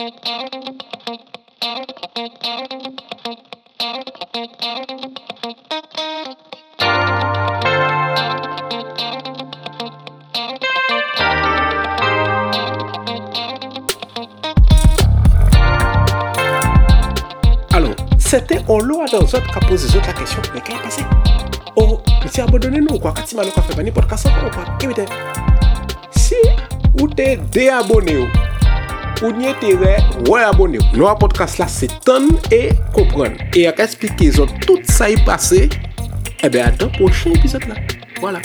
Alors, c'était dans autres qui a posé la question. Mais qu'est-ce qui est passé Oh, mais si abandonné nous quoi, quand il m'a fait venir podcast ou pas Écoutez, si vous êtes déabonné ou n'y êtes ouais abonné, nous podcast là c'est ton et comprendre et à expliquer tout ça est passé. Eh bien, attends prochain épisode là. Voilà.